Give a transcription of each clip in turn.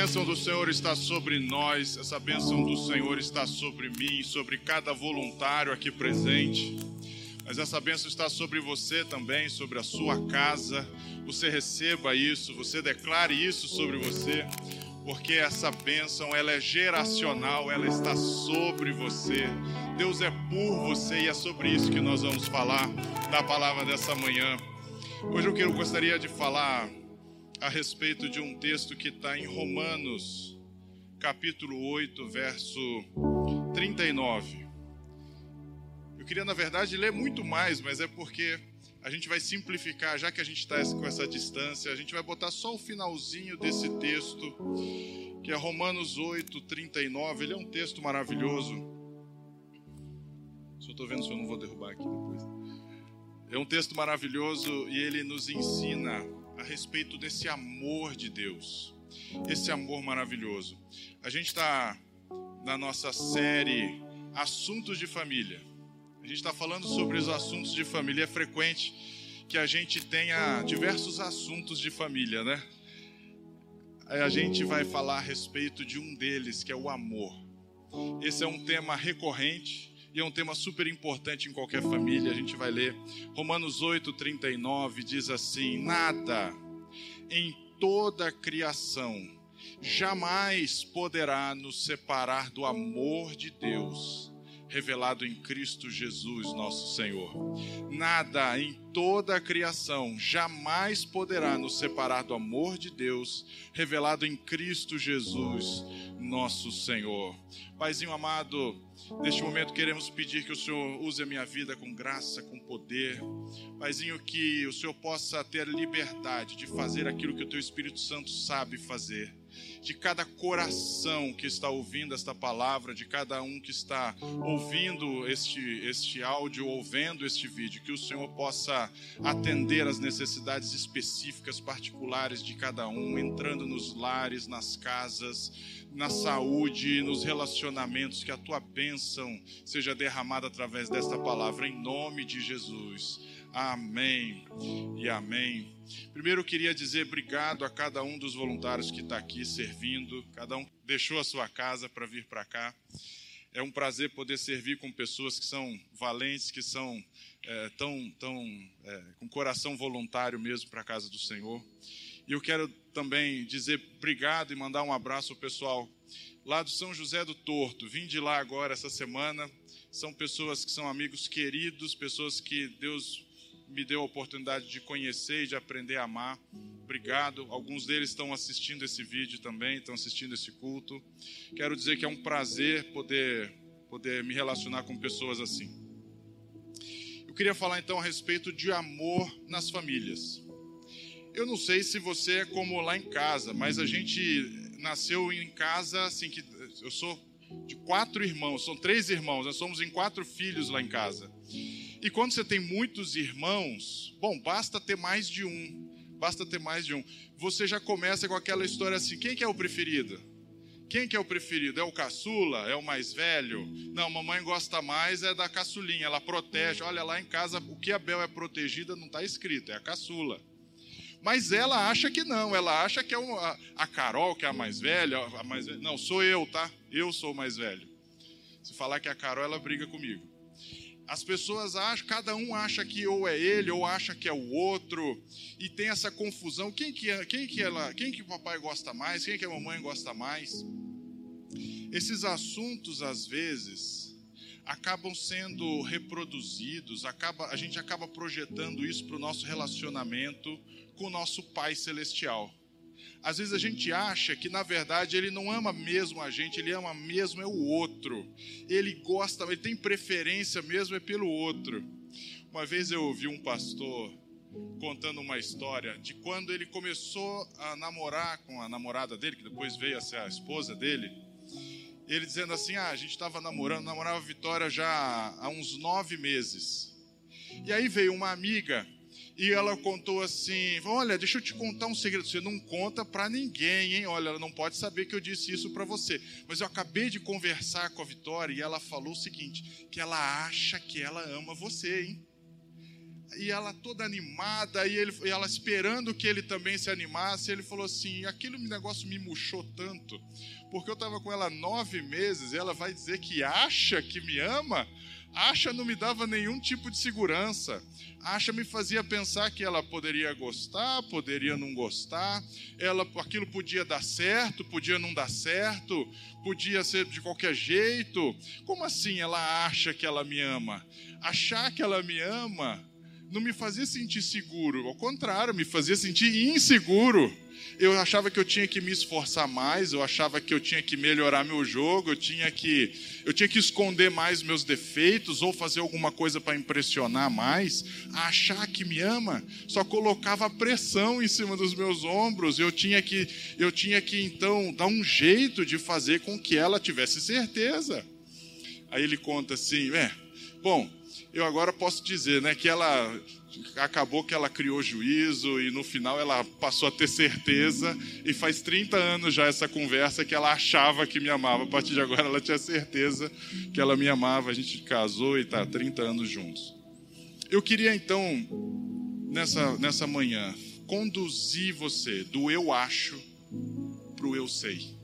bênção do Senhor está sobre nós, essa bênção do Senhor está sobre mim, sobre cada voluntário aqui presente. Mas essa bênção está sobre você também, sobre a sua casa. Você receba isso, você declare isso sobre você, porque essa bênção ela é geracional, ela está sobre você. Deus é por você e é sobre isso que nós vamos falar na palavra dessa manhã. Hoje eu, eu gostaria de falar a respeito de um texto que está em Romanos, capítulo 8, verso 39. Eu queria, na verdade, ler muito mais, mas é porque a gente vai simplificar, já que a gente está com essa distância, a gente vai botar só o finalzinho desse texto, que é Romanos 8, 39. Ele é um texto maravilhoso. Só estou vendo se eu não vou derrubar aqui depois. É um texto maravilhoso e ele nos ensina a respeito desse amor de Deus, esse amor maravilhoso. A gente está na nossa série Assuntos de Família. A gente está falando sobre os assuntos de família. É frequente que a gente tenha diversos assuntos de família, né? A gente vai falar a respeito de um deles, que é o amor. Esse é um tema recorrente e é um tema super importante em qualquer família. A gente vai ler Romanos 8, 39, diz assim: Nada em toda a criação jamais poderá nos separar do amor de Deus revelado em Cristo Jesus, nosso Senhor. Nada em toda a criação jamais poderá nos separar do amor de Deus revelado em Cristo Jesus, nosso Senhor. Paizinho amado, neste momento queremos pedir que o Senhor use a minha vida com graça, com poder. Paizinho, que o Senhor possa ter liberdade de fazer aquilo que o teu Espírito Santo sabe fazer de cada coração que está ouvindo esta palavra, de cada um que está ouvindo este, este áudio ou vendo este vídeo, que o Senhor possa atender às necessidades específicas, particulares de cada um, entrando nos lares, nas casas, na saúde, nos relacionamentos, que a tua bênção seja derramada através desta palavra, em nome de Jesus. Amém e amém. Primeiro eu queria dizer obrigado a cada um dos voluntários que está aqui servindo, cada um deixou a sua casa para vir para cá. É um prazer poder servir com pessoas que são valentes, que são é, tão, tão é, com coração voluntário mesmo para a casa do Senhor. E eu quero também dizer obrigado e mandar um abraço ao pessoal lá do São José do Torto. Vim de lá agora essa semana. São pessoas que são amigos queridos, pessoas que Deus me deu a oportunidade de conhecer e de aprender a amar. Obrigado. Alguns deles estão assistindo esse vídeo também, estão assistindo esse culto. Quero dizer que é um prazer poder, poder me relacionar com pessoas assim. Eu queria falar então a respeito de amor nas famílias. Eu não sei se você é como lá em casa, mas a gente nasceu em casa assim que eu sou de quatro irmãos, são três irmãos, nós somos em quatro filhos lá em casa. E quando você tem muitos irmãos, bom, basta ter mais de um. Basta ter mais de um. Você já começa com aquela história assim: quem que é o preferido? Quem que é o preferido? É o caçula? É o mais velho? Não, mamãe gosta mais é da caçulinha, ela protege. Olha lá em casa, o que a Bel é protegida não está escrito, é a caçula. Mas ela acha que não, ela acha que é a, a Carol, que é a mais velha, a mais velha. Não, sou eu, tá? Eu sou o mais velho. Se falar que é a Carol, ela briga comigo. As pessoas acham, cada um acha que ou é ele ou acha que é o outro e tem essa confusão. Quem que é, quem que ela, quem que o papai gosta mais? Quem que a mamãe gosta mais? Esses assuntos às vezes acabam sendo reproduzidos, acaba, a gente acaba projetando isso para o nosso relacionamento com o nosso Pai Celestial. Às vezes a gente acha que na verdade ele não ama mesmo a gente, ele ama mesmo é o outro. Ele gosta, ele tem preferência mesmo é pelo outro. Uma vez eu ouvi um pastor contando uma história de quando ele começou a namorar com a namorada dele, que depois veio a ser a esposa dele. Ele dizendo assim: Ah, a gente estava namorando, namorava a Vitória já há uns nove meses. E aí veio uma amiga e ela contou assim: Olha, deixa eu te contar um segredo. Você não conta para ninguém, hein? Olha, ela não pode saber que eu disse isso para você. Mas eu acabei de conversar com a Vitória e ela falou o seguinte: que ela acha que ela ama você, hein? e ela toda animada, e, ele, e ela esperando que ele também se animasse, ele falou assim: aquele negócio me murchou tanto, porque eu estava com ela nove meses, e ela vai dizer que acha que me ama? Acha não me dava nenhum tipo de segurança. Acha me fazia pensar que ela poderia gostar, poderia não gostar, ela aquilo podia dar certo, podia não dar certo, podia ser de qualquer jeito. Como assim ela acha que ela me ama? Achar que ela me ama não me fazia sentir seguro, ao contrário, me fazia sentir inseguro. Eu achava que eu tinha que me esforçar mais, eu achava que eu tinha que melhorar meu jogo, eu tinha que eu tinha que esconder mais meus defeitos ou fazer alguma coisa para impressionar mais. achar que me ama só colocava pressão em cima dos meus ombros. Eu tinha que eu tinha que então dar um jeito de fazer com que ela tivesse certeza. Aí ele conta assim, é, bom, eu agora posso dizer, né, que ela acabou que ela criou juízo e no final ela passou a ter certeza e faz 30 anos já essa conversa que ela achava que me amava. A partir de agora ela tinha certeza que ela me amava. A gente casou e está 30 anos juntos. Eu queria então nessa nessa manhã conduzir você do eu acho para o eu sei.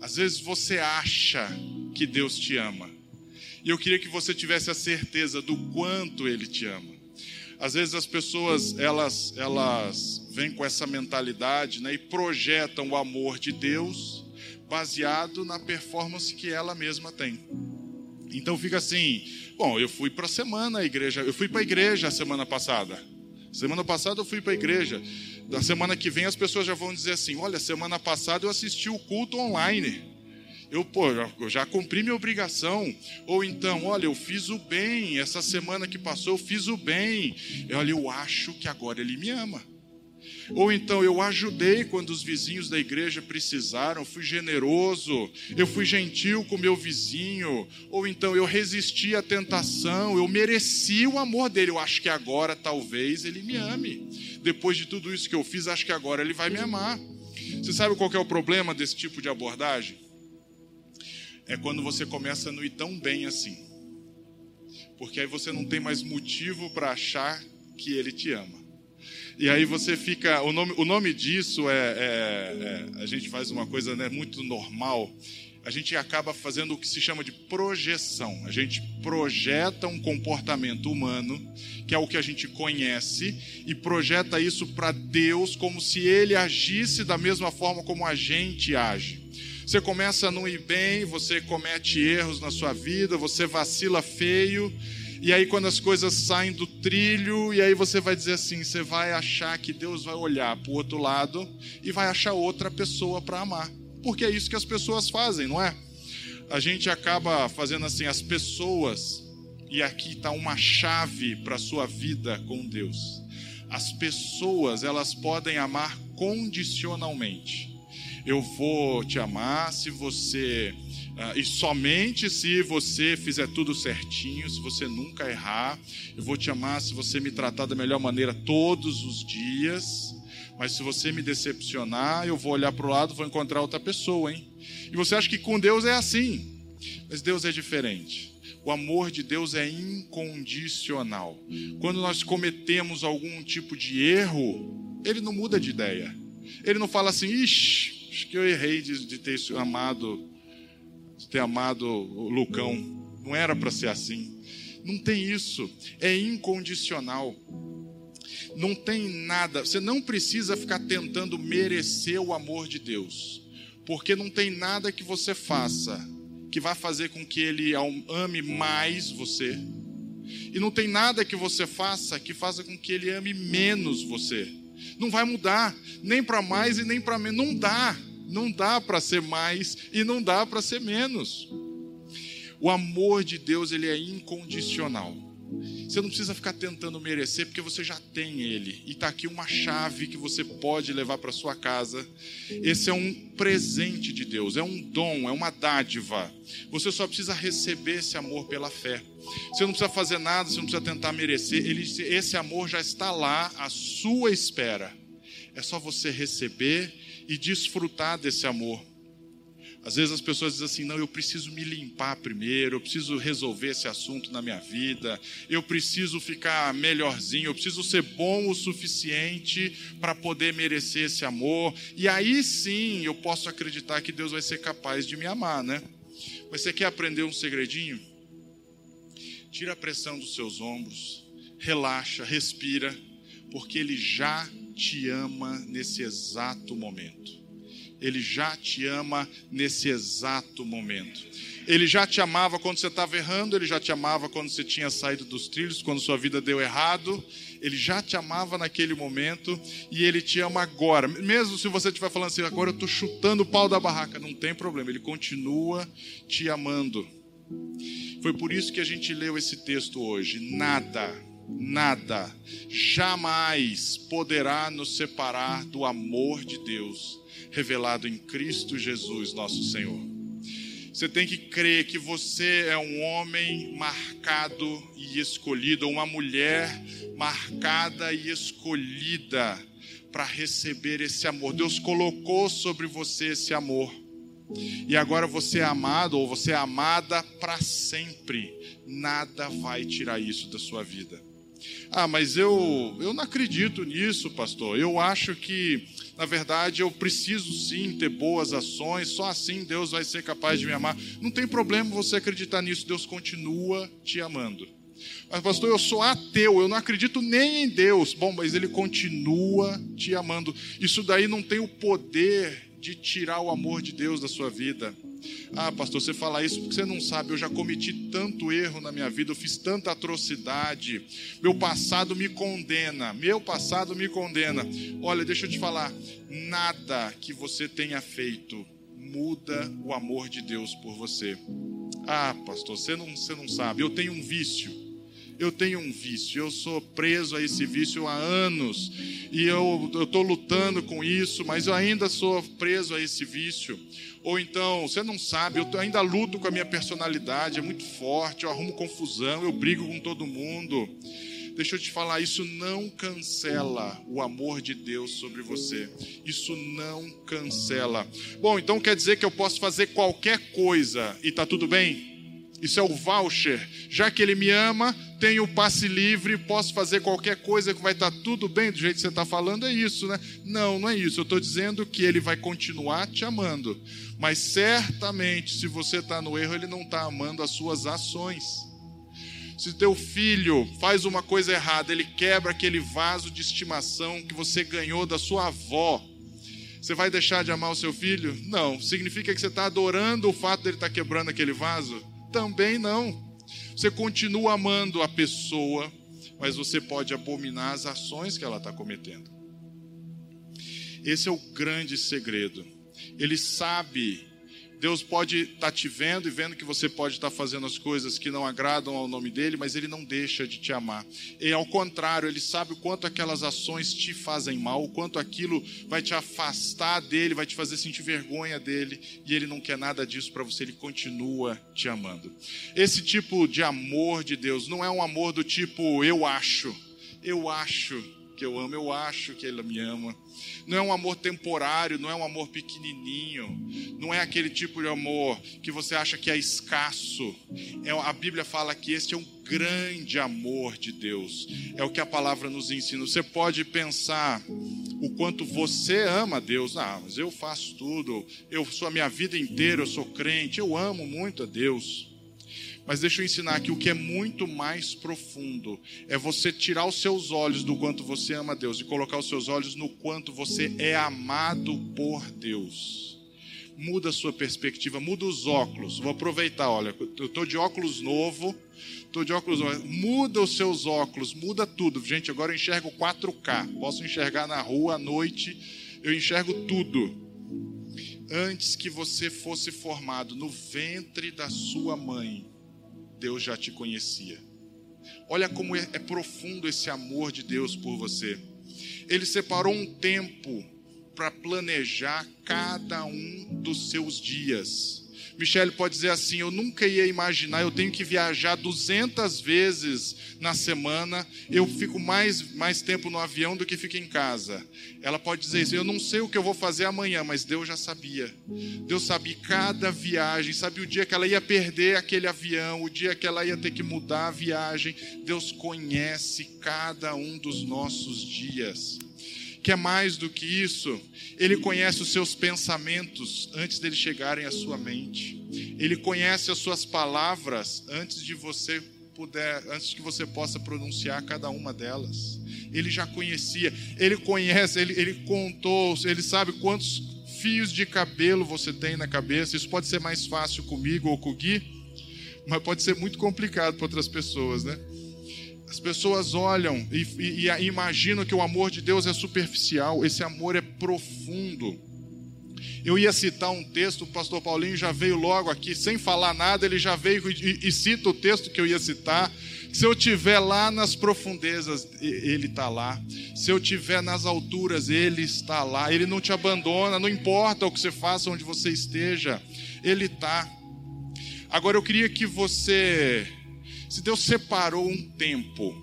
Às vezes você acha que Deus te ama e eu queria que você tivesse a certeza do quanto Ele te ama. Às vezes as pessoas elas elas vêm com essa mentalidade, né, e projetam o amor de Deus baseado na performance que ela mesma tem. Então fica assim, bom, eu fui para a semana a igreja, eu fui para a igreja a semana passada. Semana passada eu fui para a igreja. Da semana que vem as pessoas já vão dizer assim: olha, semana passada eu assisti o culto online eu, pô, eu já cumpri minha obrigação. Ou então, olha, eu fiz o bem, essa semana que passou eu fiz o bem. Olha, eu acho que agora ele me ama. Ou então, eu ajudei quando os vizinhos da igreja precisaram, fui generoso, eu fui gentil com meu vizinho. Ou então, eu resisti à tentação, eu mereci o amor dele. Eu acho que agora talvez ele me ame. Depois de tudo isso que eu fiz, acho que agora ele vai me amar. Você sabe qual é o problema desse tipo de abordagem? É quando você começa a não ir tão bem assim. Porque aí você não tem mais motivo para achar que ele te ama. E aí você fica. O nome, o nome disso é, é, é A gente faz uma coisa né, muito normal. A gente acaba fazendo o que se chama de projeção. A gente projeta um comportamento humano, que é o que a gente conhece, e projeta isso para Deus como se ele agisse da mesma forma como a gente age. Você começa a não ir bem, você comete erros na sua vida, você vacila feio, e aí quando as coisas saem do trilho, e aí você vai dizer assim, você vai achar que Deus vai olhar para o outro lado e vai achar outra pessoa para amar. Porque é isso que as pessoas fazem, não é? A gente acaba fazendo assim, as pessoas, e aqui está uma chave para a sua vida com Deus. As pessoas, elas podem amar condicionalmente eu vou te amar se você. Uh, e somente se você fizer tudo certinho, se você nunca errar. Eu vou te amar se você me tratar da melhor maneira todos os dias. Mas se você me decepcionar, eu vou olhar para o lado vou encontrar outra pessoa, hein? E você acha que com Deus é assim. Mas Deus é diferente. O amor de Deus é incondicional. Quando nós cometemos algum tipo de erro, ele não muda de ideia. Ele não fala assim, ixi, acho que eu errei de, de ter amado, de ter amado o Lucão. Não era para ser assim. Não tem isso. É incondicional. Não tem nada. Você não precisa ficar tentando merecer o amor de Deus. Porque não tem nada que você faça que vai fazer com que ele ame mais você. E não tem nada que você faça que faça com que ele ame menos você. Não vai mudar, nem para mais e nem para menos. Não dá. Não dá para ser mais e não dá para ser menos. O amor de Deus ele é incondicional. Você não precisa ficar tentando merecer, porque você já tem ele. E está aqui uma chave que você pode levar para sua casa. Esse é um presente de Deus, é um dom, é uma dádiva. Você só precisa receber esse amor pela fé. Você não precisa fazer nada, você não precisa tentar merecer. Ele, esse amor já está lá à sua espera. É só você receber e desfrutar desse amor. Às vezes as pessoas dizem assim: não, eu preciso me limpar primeiro, eu preciso resolver esse assunto na minha vida, eu preciso ficar melhorzinho, eu preciso ser bom o suficiente para poder merecer esse amor, e aí sim eu posso acreditar que Deus vai ser capaz de me amar, né? Mas você quer aprender um segredinho? Tira a pressão dos seus ombros, relaxa, respira, porque Ele já te ama nesse exato momento. Ele já te ama nesse exato momento. Ele já te amava quando você estava errando, ele já te amava quando você tinha saído dos trilhos, quando sua vida deu errado. Ele já te amava naquele momento e ele te ama agora. Mesmo se você estiver falando assim, agora eu estou chutando o pau da barraca, não tem problema, ele continua te amando. Foi por isso que a gente leu esse texto hoje. Nada, nada, jamais poderá nos separar do amor de Deus revelado em Cristo Jesus, nosso Senhor. Você tem que crer que você é um homem marcado e escolhido, uma mulher marcada e escolhida para receber esse amor. Deus colocou sobre você esse amor. E agora você é amado ou você é amada para sempre. Nada vai tirar isso da sua vida. Ah, mas eu, eu não acredito nisso, pastor. Eu acho que na verdade, eu preciso sim ter boas ações, só assim Deus vai ser capaz de me amar. Não tem problema você acreditar nisso, Deus continua te amando. Mas, pastor, eu sou ateu, eu não acredito nem em Deus. Bom, mas Ele continua te amando. Isso daí não tem o poder de tirar o amor de Deus da sua vida. Ah, pastor, você fala isso porque você não sabe. Eu já cometi tanto erro na minha vida, eu fiz tanta atrocidade. Meu passado me condena. Meu passado me condena. Olha, deixa eu te falar. Nada que você tenha feito muda o amor de Deus por você. Ah, pastor, você não, você não sabe. Eu tenho um vício eu tenho um vício, eu sou preso a esse vício há anos e eu estou lutando com isso, mas eu ainda sou preso a esse vício. Ou então, você não sabe, eu ainda luto com a minha personalidade, é muito forte, eu arrumo confusão, eu brigo com todo mundo. Deixa eu te falar, isso não cancela o amor de Deus sobre você. Isso não cancela. Bom, então quer dizer que eu posso fazer qualquer coisa e está tudo bem? Isso é o voucher. Já que ele me ama, tenho o passe livre, posso fazer qualquer coisa que vai estar tudo bem do jeito que você está falando. É isso, né? Não, não é isso. Eu estou dizendo que ele vai continuar te amando. Mas certamente, se você está no erro, ele não está amando as suas ações. Se teu filho faz uma coisa errada, ele quebra aquele vaso de estimação que você ganhou da sua avó. Você vai deixar de amar o seu filho? Não. Significa que você está adorando o fato dele estar tá quebrando aquele vaso? Também não. Você continua amando a pessoa, mas você pode abominar as ações que ela está cometendo. Esse é o grande segredo. Ele sabe Deus pode estar tá te vendo e vendo que você pode estar tá fazendo as coisas que não agradam ao nome dele, mas ele não deixa de te amar. E ao contrário, ele sabe o quanto aquelas ações te fazem mal, o quanto aquilo vai te afastar dele, vai te fazer sentir vergonha dele, e ele não quer nada disso para você, ele continua te amando. Esse tipo de amor de Deus não é um amor do tipo eu acho, eu acho que eu amo, eu acho que ele me ama. Não é um amor temporário, não é um amor pequenininho, não é aquele tipo de amor que você acha que é escasso. É, a Bíblia fala que este é um grande amor de Deus. É o que a palavra nos ensina. Você pode pensar o quanto você ama Deus. Ah, mas eu faço tudo. Eu sou a minha vida inteira, eu sou crente. Eu amo muito a Deus. Mas deixa eu ensinar aqui o que é muito mais profundo. É você tirar os seus olhos do quanto você ama Deus e colocar os seus olhos no quanto você é amado por Deus. Muda a sua perspectiva, muda os óculos. Vou aproveitar, olha, eu estou de óculos novo, estou de óculos novo. Muda os seus óculos, muda tudo. Gente, agora eu enxergo 4K. Posso enxergar na rua à noite, eu enxergo tudo antes que você fosse formado no ventre da sua mãe, Deus já te conhecia. Olha como é, é profundo esse amor de Deus por você. Ele separou um tempo para planejar cada um dos seus dias, Michele pode dizer assim: Eu nunca ia imaginar, eu tenho que viajar 200 vezes na semana, eu fico mais, mais tempo no avião do que fico em casa. Ela pode dizer isso: Eu não sei o que eu vou fazer amanhã, mas Deus já sabia. Deus sabia cada viagem, sabia o dia que ela ia perder aquele avião, o dia que ela ia ter que mudar a viagem. Deus conhece cada um dos nossos dias que é mais do que isso, ele conhece os seus pensamentos antes deles chegarem à sua mente. Ele conhece as suas palavras antes de você puder, antes que você possa pronunciar cada uma delas. Ele já conhecia, ele conhece, ele, ele contou, ele sabe quantos fios de cabelo você tem na cabeça. Isso pode ser mais fácil comigo ou com o Gui, mas pode ser muito complicado para outras pessoas, né? As pessoas olham e, e, e, imaginam que o amor de Deus é superficial, esse amor é profundo. Eu ia citar um texto, o pastor Paulinho já veio logo aqui, sem falar nada, ele já veio e, e cita o texto que eu ia citar. Se eu estiver lá nas profundezas, ele está lá. Se eu estiver nas alturas, ele está lá. Ele não te abandona, não importa o que você faça, onde você esteja, ele está. Agora eu queria que você se Deus separou um tempo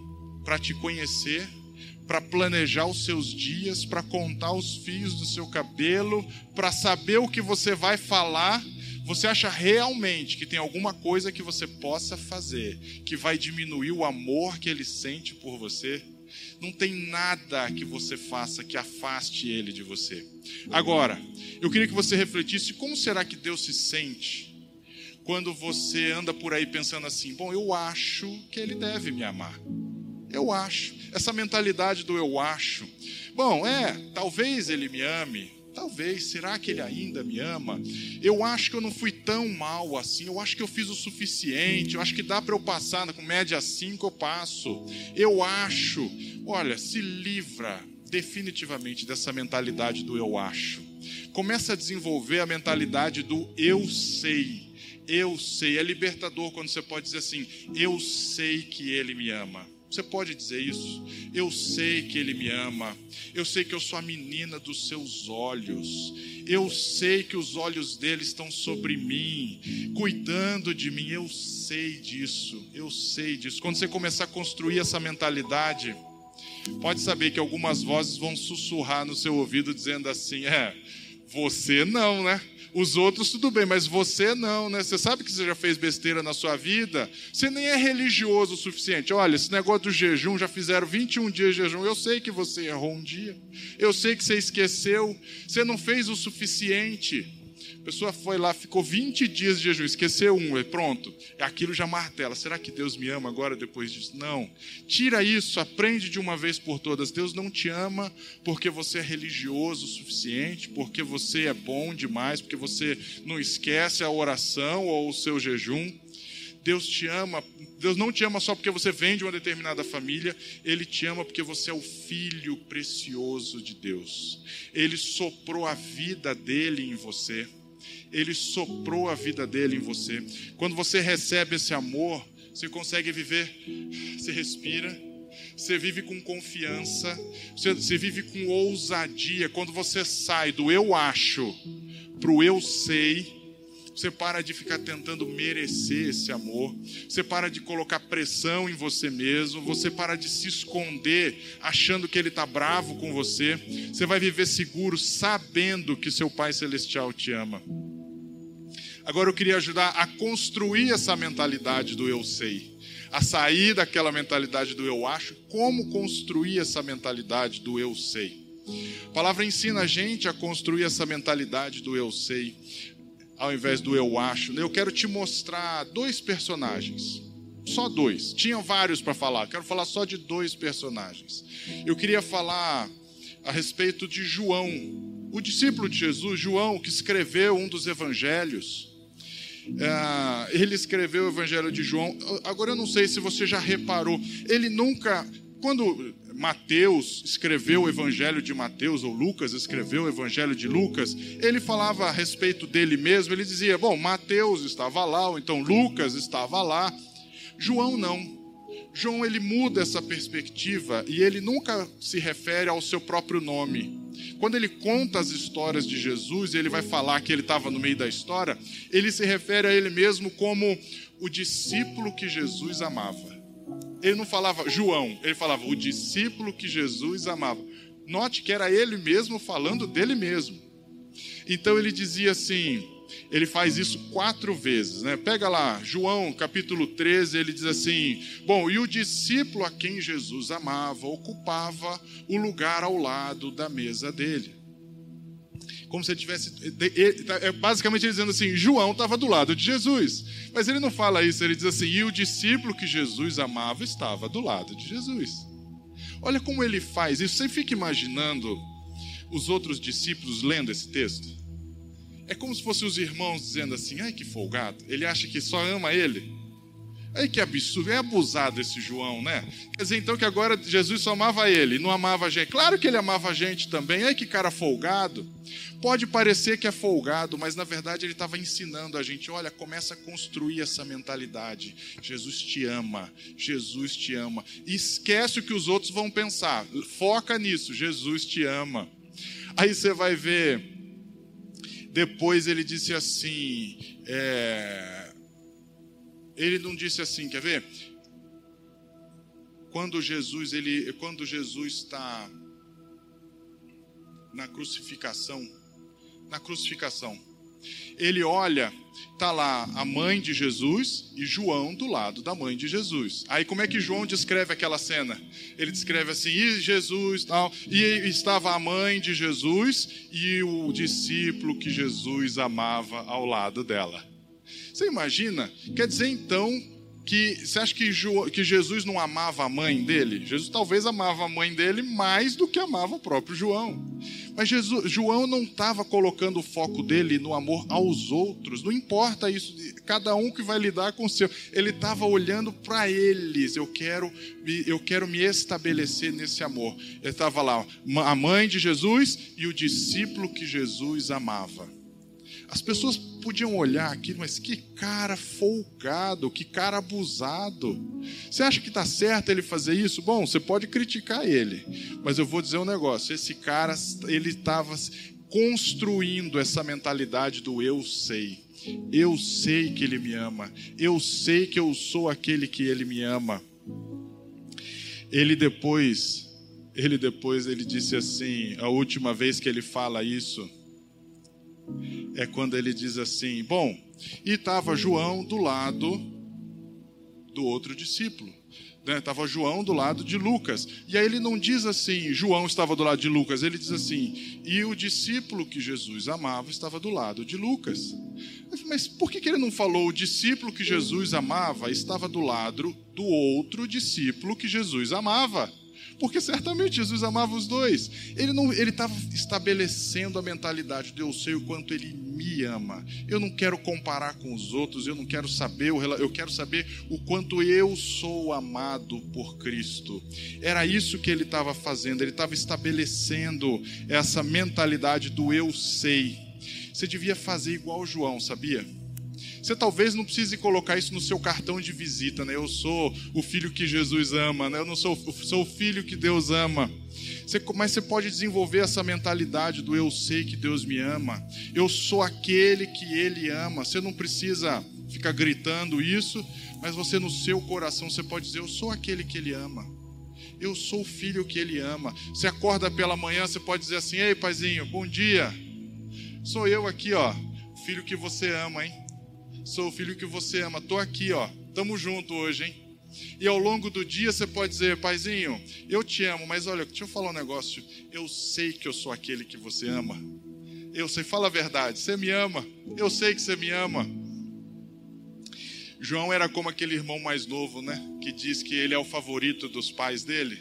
para te conhecer, para planejar os seus dias, para contar os fios do seu cabelo, para saber o que você vai falar, você acha realmente que tem alguma coisa que você possa fazer que vai diminuir o amor que ele sente por você? Não tem nada que você faça que afaste ele de você. Agora, eu queria que você refletisse como será que Deus se sente quando você anda por aí pensando assim: bom, eu acho que ele deve me amar. Eu acho. Essa mentalidade do eu acho. Bom, é, talvez ele me ame. Talvez, será que ele ainda me ama? Eu acho que eu não fui tão mal assim. Eu acho que eu fiz o suficiente. Eu acho que dá para eu passar com média 5 eu passo. Eu acho. Olha, se livra definitivamente dessa mentalidade do eu acho. Começa a desenvolver a mentalidade do eu sei eu sei. É libertador quando você pode dizer assim: Eu sei que Ele me ama. Você pode dizer isso? Eu sei que Ele me ama. Eu sei que eu sou a menina dos seus olhos. Eu sei que os olhos dele estão sobre mim, cuidando de mim. Eu sei disso. Eu sei disso. Quando você começar a construir essa mentalidade, pode saber que algumas vozes vão sussurrar no seu ouvido dizendo assim: É, você não, né? Os outros, tudo bem, mas você não, né? Você sabe que você já fez besteira na sua vida? Você nem é religioso o suficiente. Olha, esse negócio do jejum, já fizeram 21 dias de jejum. Eu sei que você errou um dia. Eu sei que você esqueceu. Você não fez o suficiente pessoa foi lá, ficou 20 dias de jejum, esqueceu um, pronto. Aquilo já martela. Será que Deus me ama agora depois disso? Não. Tira isso, aprende de uma vez por todas. Deus não te ama porque você é religioso o suficiente, porque você é bom demais, porque você não esquece a oração ou o seu jejum. Deus te ama, Deus não te ama só porque você vem de uma determinada família, Ele te ama porque você é o filho precioso de Deus. Ele soprou a vida dele em você ele soprou a vida dele em você. Quando você recebe esse amor, você consegue viver, você respira, você vive com confiança, você, você vive com ousadia. Quando você sai do eu acho para o eu sei, você para de ficar tentando merecer esse amor, você para de colocar pressão em você mesmo, você para de se esconder achando que ele está bravo com você, você vai viver seguro sabendo que seu Pai Celestial te ama. Agora eu queria ajudar a construir essa mentalidade do eu sei, a sair daquela mentalidade do eu acho, como construir essa mentalidade do eu sei. A palavra ensina a gente a construir essa mentalidade do eu sei, ao invés do eu acho. Eu quero te mostrar dois personagens. Só dois. Tinha vários para falar. Quero falar só de dois personagens. Eu queria falar a respeito de João, o discípulo de Jesus, João, que escreveu um dos evangelhos. É, ele escreveu o Evangelho de João. Agora eu não sei se você já reparou, ele nunca, quando Mateus escreveu o Evangelho de Mateus, ou Lucas escreveu o Evangelho de Lucas, ele falava a respeito dele mesmo, ele dizia: Bom, Mateus estava lá, ou então Lucas estava lá. João não. João ele muda essa perspectiva e ele nunca se refere ao seu próprio nome. Quando ele conta as histórias de Jesus ele vai falar que ele estava no meio da história, ele se refere a ele mesmo como o discípulo que Jesus amava. Ele não falava João, ele falava o discípulo que Jesus amava. Note que era ele mesmo falando dele mesmo. Então ele dizia assim: ele faz isso quatro vezes, né? Pega lá, João capítulo 13, ele diz assim: Bom, e o discípulo a quem Jesus amava ocupava o lugar ao lado da mesa dele. Como se ele tivesse. Tá, é basicamente ele dizendo assim: João estava do lado de Jesus. Mas ele não fala isso, ele diz assim: e o discípulo que Jesus amava estava do lado de Jesus. Olha como ele faz isso. Você fica imaginando os outros discípulos lendo esse texto? É como se fossem os irmãos dizendo assim: ai que folgado, ele acha que só ama ele. Ai que absurdo, é abusado esse João, né? Quer dizer então que agora Jesus só amava ele, não amava a gente. Claro que ele amava a gente também, ai que cara folgado. Pode parecer que é folgado, mas na verdade ele estava ensinando a gente: olha, começa a construir essa mentalidade. Jesus te ama, Jesus te ama. E esquece o que os outros vão pensar, foca nisso: Jesus te ama. Aí você vai ver depois ele disse assim: é, ele não disse assim, quer ver? Quando Jesus ele, quando Jesus está na crucificação, na crucificação, ele olha, tá lá a mãe de Jesus e João do lado da mãe de Jesus. Aí como é que João descreve aquela cena? Ele descreve assim: e Jesus tal, e estava a mãe de Jesus e o discípulo que Jesus amava ao lado dela. Você imagina? Quer dizer então que você acha que, que Jesus não amava a mãe dele? Jesus talvez amava a mãe dele mais do que amava o próprio João. Mas Jesus, João não estava colocando o foco dele no amor aos outros, não importa isso, cada um que vai lidar com o seu. Ele estava olhando para eles, eu quero, eu quero me estabelecer nesse amor. Ele estava lá, a mãe de Jesus e o discípulo que Jesus amava. As pessoas podiam olhar aquilo, mas que cara folgado, que cara abusado. Você acha que está certo ele fazer isso? Bom, você pode criticar ele, mas eu vou dizer um negócio: esse cara, ele estava construindo essa mentalidade do eu sei. Eu sei que ele me ama. Eu sei que eu sou aquele que ele me ama. Ele depois, ele depois ele disse assim, a última vez que ele fala isso, é quando ele diz assim: Bom, e estava João do lado do outro discípulo. Estava né? João do lado de Lucas. E aí ele não diz assim, João estava do lado de Lucas, ele diz assim, e o discípulo que Jesus amava estava do lado de Lucas. Mas por que, que ele não falou o discípulo que Jesus amava estava do lado do outro discípulo que Jesus amava? Porque certamente Jesus amava os dois. Ele não, ele estava estabelecendo a mentalidade de eu sei o quanto ele me ama. Eu não quero comparar com os outros, eu não quero saber, eu quero saber o quanto eu sou amado por Cristo. Era isso que ele estava fazendo. Ele estava estabelecendo essa mentalidade do eu sei. Você devia fazer igual João, sabia? Você talvez não precise colocar isso no seu cartão de visita, né? Eu sou o filho que Jesus ama, né? Eu não sou, sou o filho que Deus ama. Você, mas você pode desenvolver essa mentalidade do eu sei que Deus me ama. Eu sou aquele que Ele ama. Você não precisa ficar gritando isso, mas você no seu coração você pode dizer: Eu sou aquele que Ele ama. Eu sou o filho que Ele ama. Você acorda pela manhã, você pode dizer assim: Ei, paizinho, bom dia. Sou eu aqui, ó, filho que você ama, hein? Sou o filho que você ama, tô aqui, ó, tamo junto hoje, hein? E ao longo do dia você pode dizer, paizinho, eu te amo, mas olha, deixa eu falar um negócio. Eu sei que eu sou aquele que você ama. Eu sei, fala a verdade, você me ama. Eu sei que você me ama. João era como aquele irmão mais novo, né? Que diz que ele é o favorito dos pais dele.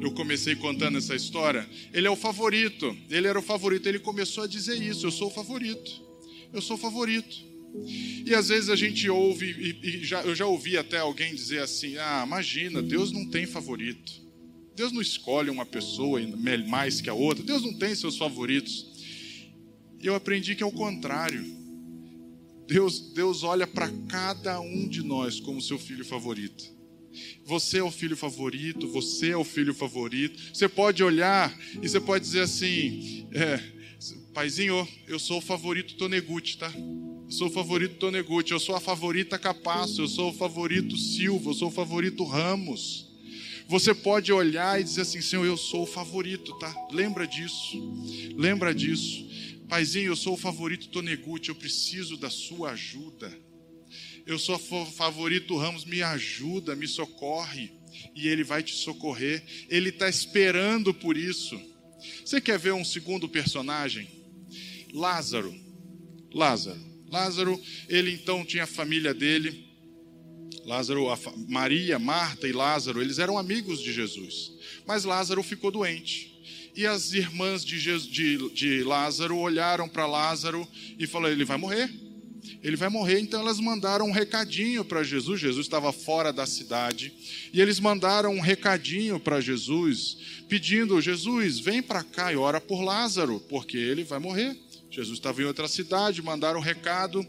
Eu comecei contando essa história. Ele é o favorito. Ele era o favorito. Ele começou a dizer isso: Eu sou o favorito. Eu sou o favorito. E às vezes a gente ouve, e, e já, eu já ouvi até alguém dizer assim: ah, imagina, Deus não tem favorito. Deus não escolhe uma pessoa mais que a outra. Deus não tem seus favoritos. Eu aprendi que é o contrário. Deus, Deus olha para cada um de nós como seu filho favorito. Você é o filho favorito, você é o filho favorito. Você pode olhar e você pode dizer assim: é, Paizinho, eu sou o favorito Toneguchi, tá? Eu sou o favorito Toneguchi, eu sou a favorita Capasso, eu sou o favorito Silva, eu sou o favorito Ramos. Você pode olhar e dizer assim: Senhor, eu sou o favorito, tá? Lembra disso, lembra disso. Paizinho, eu sou o favorito Toneguchi, eu preciso da sua ajuda. Eu sou o favorito Ramos, me ajuda, me socorre. E ele vai te socorrer. Ele está esperando por isso. Você quer ver um segundo personagem? Lázaro. Lázaro. Lázaro, ele então tinha a família dele. Lázaro, Maria, Marta e Lázaro, eles eram amigos de Jesus. Mas Lázaro ficou doente. E as irmãs de, Jesus, de, de Lázaro olharam para Lázaro e falaram: ele vai morrer ele vai morrer. Então elas mandaram um recadinho para Jesus. Jesus estava fora da cidade. E eles mandaram um recadinho para Jesus, pedindo: Jesus, vem para cá e ora por Lázaro, porque ele vai morrer. Jesus estava em outra cidade, mandaram um recado.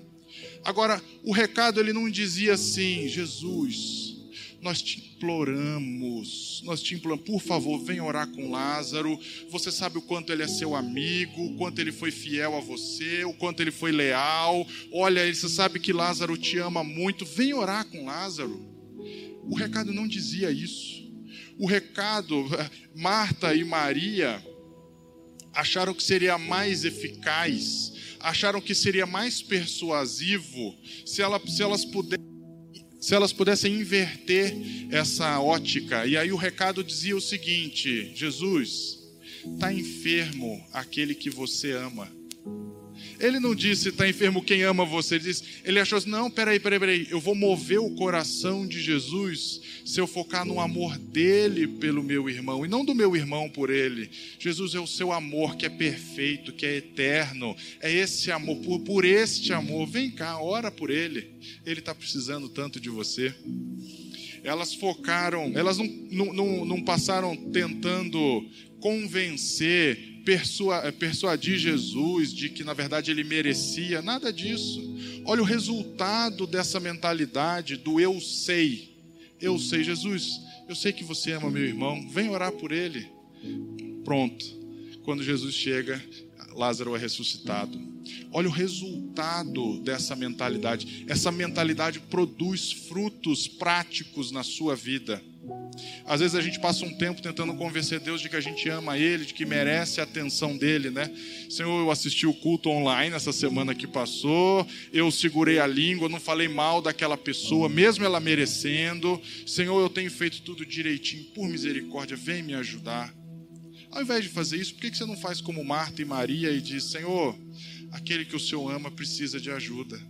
Agora, o recado ele não dizia assim: Jesus, nós te imploramos, nós te imploramos, por favor, vem orar com Lázaro. Você sabe o quanto ele é seu amigo, o quanto ele foi fiel a você, o quanto ele foi leal. Olha, você sabe que Lázaro te ama muito, vem orar com Lázaro. O recado não dizia isso. O recado, Marta e Maria acharam que seria mais eficaz, acharam que seria mais persuasivo se, ela, se elas se elas pudessem inverter essa ótica. E aí o recado dizia o seguinte: Jesus, está enfermo aquele que você ama. Ele não disse está enfermo quem ama você. Ele, disse, ele achou assim: não, peraí, peraí, peraí. Eu vou mover o coração de Jesus se eu focar no amor dele pelo meu irmão e não do meu irmão por ele. Jesus é o seu amor que é perfeito, que é eterno. É esse amor, por, por este amor. Vem cá, ora por ele. Ele está precisando tanto de você. Elas focaram, elas não, não, não, não passaram tentando convencer persua, persuadir Jesus de que na verdade ele merecia, nada disso. Olha o resultado dessa mentalidade do eu sei. Eu sei, Jesus, eu sei que você ama meu irmão, vem orar por ele. Pronto. Quando Jesus chega, Lázaro é ressuscitado. Olha o resultado dessa mentalidade. Essa mentalidade produz frutos práticos na sua vida. Às vezes a gente passa um tempo tentando convencer Deus de que a gente ama Ele, de que merece a atenção dele, né? Senhor, eu assisti o culto online essa semana que passou, eu segurei a língua, não falei mal daquela pessoa, mesmo ela merecendo. Senhor, eu tenho feito tudo direitinho, por misericórdia, vem me ajudar. Ao invés de fazer isso, por que você não faz como Marta e Maria e diz: Senhor, aquele que o Senhor ama precisa de ajuda?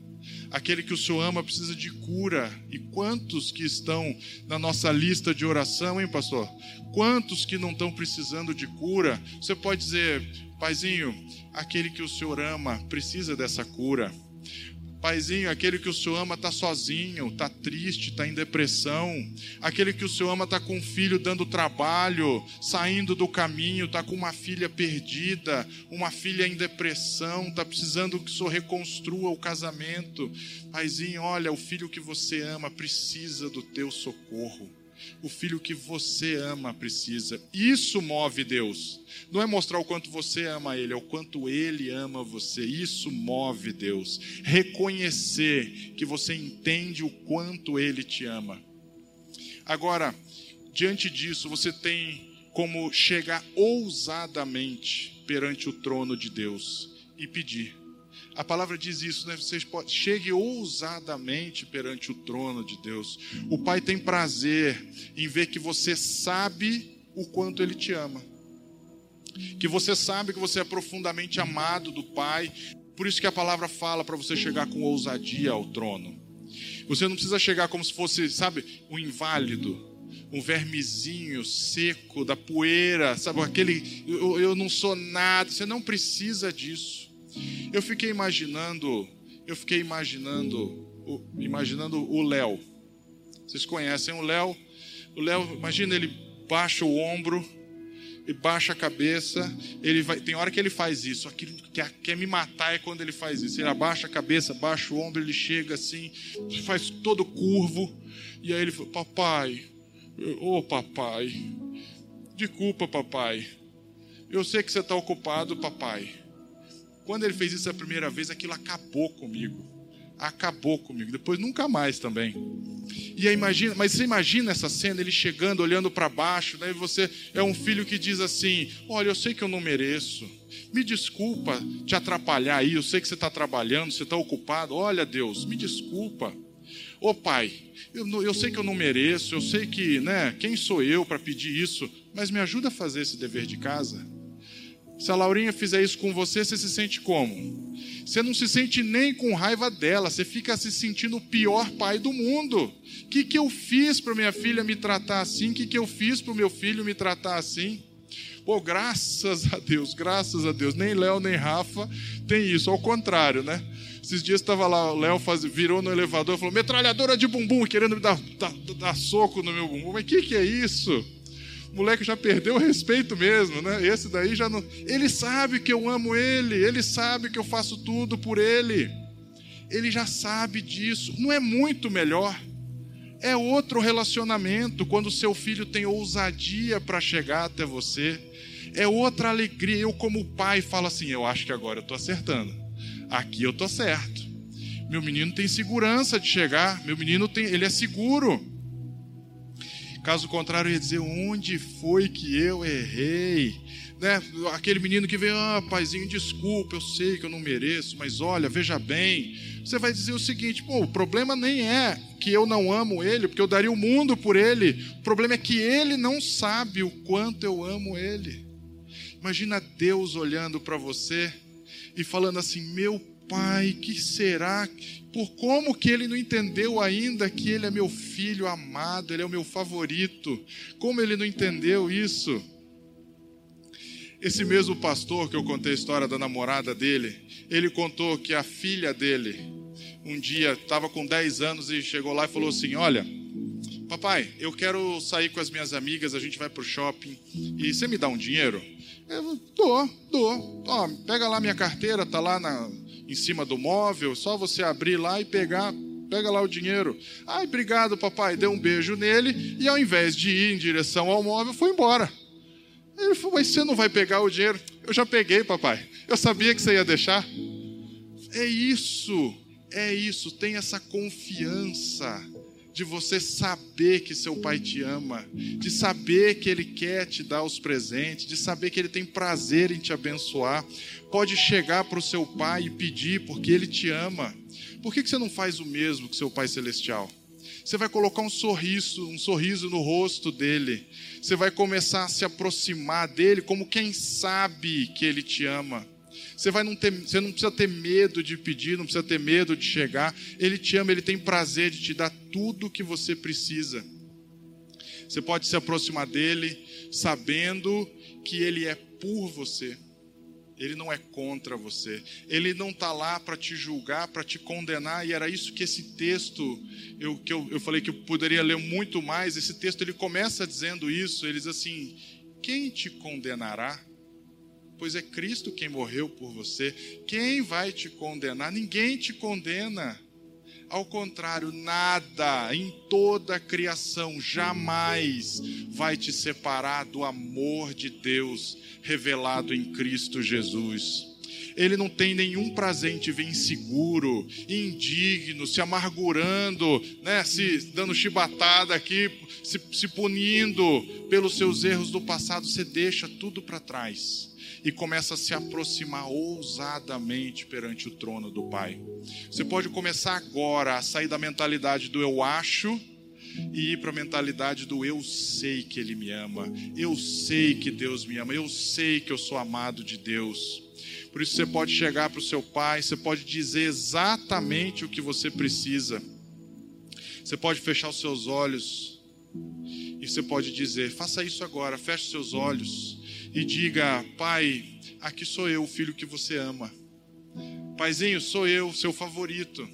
Aquele que o Senhor ama precisa de cura. E quantos que estão na nossa lista de oração, hein, pastor? Quantos que não estão precisando de cura? Você pode dizer, Paizinho, aquele que o Senhor ama precisa dessa cura. Paizinho, aquele que o Senhor ama está sozinho, está triste, está em depressão. Aquele que o Senhor ama está com um filho dando trabalho, saindo do caminho, está com uma filha perdida, uma filha em depressão, está precisando que o Senhor reconstrua o casamento. Paizinho, olha, o filho que você ama precisa do teu socorro. O filho que você ama precisa. Isso move Deus. Não é mostrar o quanto você ama Ele, é o quanto Ele ama você. Isso move Deus. Reconhecer que você entende o quanto Ele te ama. Agora, diante disso, você tem como chegar ousadamente perante o trono de Deus e pedir. A palavra diz isso, né? Vocês podem, chegue ousadamente perante o trono de Deus. O Pai tem prazer em ver que você sabe o quanto Ele te ama. Que você sabe que você é profundamente amado do Pai. Por isso que a palavra fala para você chegar com ousadia ao trono. Você não precisa chegar como se fosse, sabe, um inválido um vermezinho seco da poeira, sabe, aquele eu, eu, não sou nada. Você não precisa disso. Eu fiquei imaginando, eu fiquei imaginando, imaginando o Léo. Vocês conhecem o Léo? O Léo, imagina ele baixa o ombro e baixa a cabeça. Ele vai, tem hora que ele faz isso. Aquilo que quer, me matar é quando ele faz isso. Ele abaixa a cabeça, baixa o ombro, ele chega assim, faz todo curvo. E aí ele fala: Papai, ô oh, papai, desculpa, papai. Eu sei que você está ocupado, papai. Quando ele fez isso a primeira vez, aquilo acabou comigo. Acabou comigo. Depois nunca mais também. E imagina, mas você imagina essa cena, ele chegando, olhando para baixo, daí né, você é um filho que diz assim: Olha, eu sei que eu não mereço. Me desculpa te atrapalhar aí. Eu sei que você está trabalhando, você está ocupado. Olha, Deus, me desculpa. Ô pai, eu, eu, sei que eu não mereço, eu sei que, né, quem sou eu para pedir isso, mas me ajuda a fazer esse dever de casa. Se a Laurinha fizer isso com você, você se sente como? Você não se sente nem com raiva dela, você fica se sentindo o pior pai do mundo. O que, que eu fiz para minha filha me tratar assim? O que, que eu fiz para o meu filho me tratar assim? Pô, graças a Deus, graças a Deus. Nem Léo nem Rafa tem isso, ao contrário, né? Esses dias estava lá, o Léo virou no elevador e falou: metralhadora de bumbum, querendo me dar, dar, dar soco no meu bumbum. Mas o que, que é isso? Moleque já perdeu o respeito mesmo, né? Esse daí já não. Ele sabe que eu amo ele, ele sabe que eu faço tudo por ele. Ele já sabe disso. Não é muito melhor. É outro relacionamento quando seu filho tem ousadia para chegar até você. É outra alegria. Eu, como pai, falo assim: eu acho que agora eu estou acertando. Aqui eu estou certo. Meu menino tem segurança de chegar. Meu menino tem, ele é seguro. Caso contrário, ia dizer: onde foi que eu errei? Né? Aquele menino que veio, ah, paizinho, desculpa, eu sei que eu não mereço, mas olha, veja bem. Você vai dizer o seguinte: pô, o problema nem é que eu não amo ele, porque eu daria o mundo por ele. O problema é que ele não sabe o quanto eu amo ele. Imagina Deus olhando para você e falando assim: meu pai, que será por como que ele não entendeu ainda que ele é meu filho amado, ele é o meu favorito. Como ele não entendeu isso? Esse mesmo pastor que eu contei a história da namorada dele, ele contou que a filha dele, um dia estava com 10 anos e chegou lá e falou assim: Olha, papai, eu quero sair com as minhas amigas, a gente vai para o shopping e você me dá um dinheiro? Eu dou, dou. Ó, pega lá minha carteira, tá lá na, em cima do móvel, só você abrir lá e pegar, pega lá o dinheiro. Ai, obrigado, papai. Deu um beijo nele e ao invés de ir em direção ao móvel, foi embora. Ele falou: Mas você não vai pegar o dinheiro? Eu já peguei, papai. Eu sabia que você ia deixar. É isso, é isso. Tem essa confiança de você saber que seu pai te ama, de saber que ele quer te dar os presentes, de saber que ele tem prazer em te abençoar. Pode chegar para o seu pai e pedir, porque ele te ama. Por que você não faz o mesmo que seu pai celestial? Você vai colocar um sorriso, um sorriso no rosto dele. Você vai começar a se aproximar dele como quem sabe que ele te ama. Você, vai não ter, você não precisa ter medo de pedir, não precisa ter medo de chegar. Ele te ama, ele tem prazer de te dar tudo o que você precisa. Você pode se aproximar dele sabendo que ele é por você. Ele não é contra você. Ele não está lá para te julgar, para te condenar. E era isso que esse texto, eu, que eu, eu falei que eu poderia ler muito mais. Esse texto ele começa dizendo isso. Ele diz assim: Quem te condenará? Pois é Cristo quem morreu por você. Quem vai te condenar? Ninguém te condena. Ao contrário, nada em toda a criação jamais vai te separar do amor de Deus revelado em Cristo Jesus. Ele não tem nenhum prazer em te ver inseguro, indigno, se amargurando, né, se dando chibatada aqui, se, se punindo pelos seus erros do passado. Você deixa tudo para trás e começa a se aproximar ousadamente perante o trono do Pai. Você pode começar agora a sair da mentalidade do eu acho e ir para a mentalidade do eu sei que Ele me ama, eu sei que Deus me ama, eu sei que eu sou amado de Deus. Por isso você pode chegar para o seu pai, você pode dizer exatamente o que você precisa. Você pode fechar os seus olhos e você pode dizer: faça isso agora, feche seus olhos e diga: Pai, aqui sou eu, o filho que você ama. Paizinho, sou eu, seu favorito.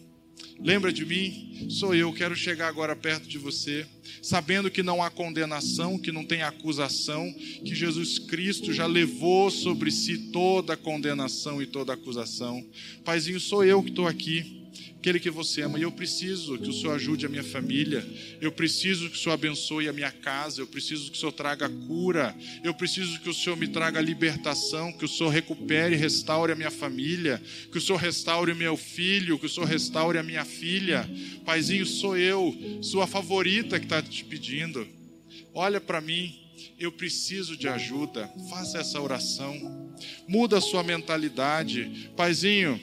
Lembra de mim? Sou eu, quero chegar agora perto de você, sabendo que não há condenação, que não tem acusação, que Jesus Cristo já levou sobre si toda a condenação e toda a acusação. Paizinho, sou eu que estou aqui aquele que você ama. E eu preciso que o Senhor ajude a minha família, eu preciso que o Senhor abençoe a minha casa, eu preciso que o Senhor traga cura, eu preciso que o Senhor me traga libertação, que o Senhor recupere e restaure a minha família, que o Senhor restaure o meu filho, que o Senhor restaure a minha filha. Paizinho, sou eu, sua favorita que está te pedindo. Olha para mim, eu preciso de ajuda. Faça essa oração. Muda a sua mentalidade. Paizinho,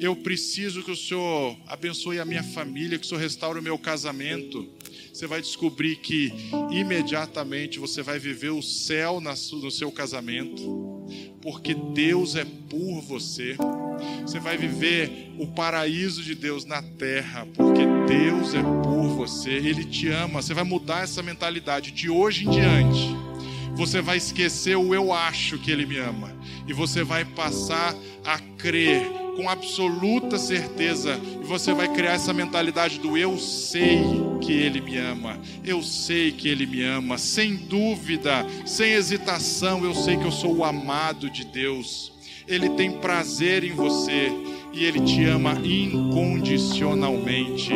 eu preciso que o Senhor abençoe a minha família, que o Senhor restaure o meu casamento. Você vai descobrir que imediatamente você vai viver o céu no seu casamento, porque Deus é por você. Você vai viver o paraíso de Deus na terra, porque Deus é por você. Ele te ama. Você vai mudar essa mentalidade de hoje em diante. Você vai esquecer o eu acho que Ele me ama, e você vai passar a crer com absoluta certeza e você vai criar essa mentalidade do eu sei que Ele me ama, eu sei que Ele me ama, sem dúvida, sem hesitação, eu sei que eu sou o amado de Deus. Ele tem prazer em você e Ele te ama incondicionalmente.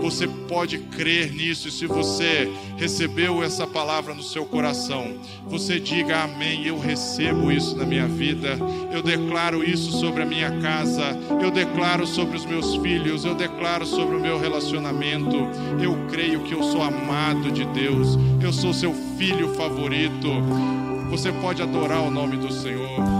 Você pode crer nisso, e se você recebeu essa palavra no seu coração, você diga amém. Eu recebo isso na minha vida, eu declaro isso sobre a minha casa, eu declaro sobre os meus filhos, eu declaro sobre o meu relacionamento. Eu creio que eu sou amado de Deus, eu sou seu filho favorito. Você pode adorar o nome do Senhor.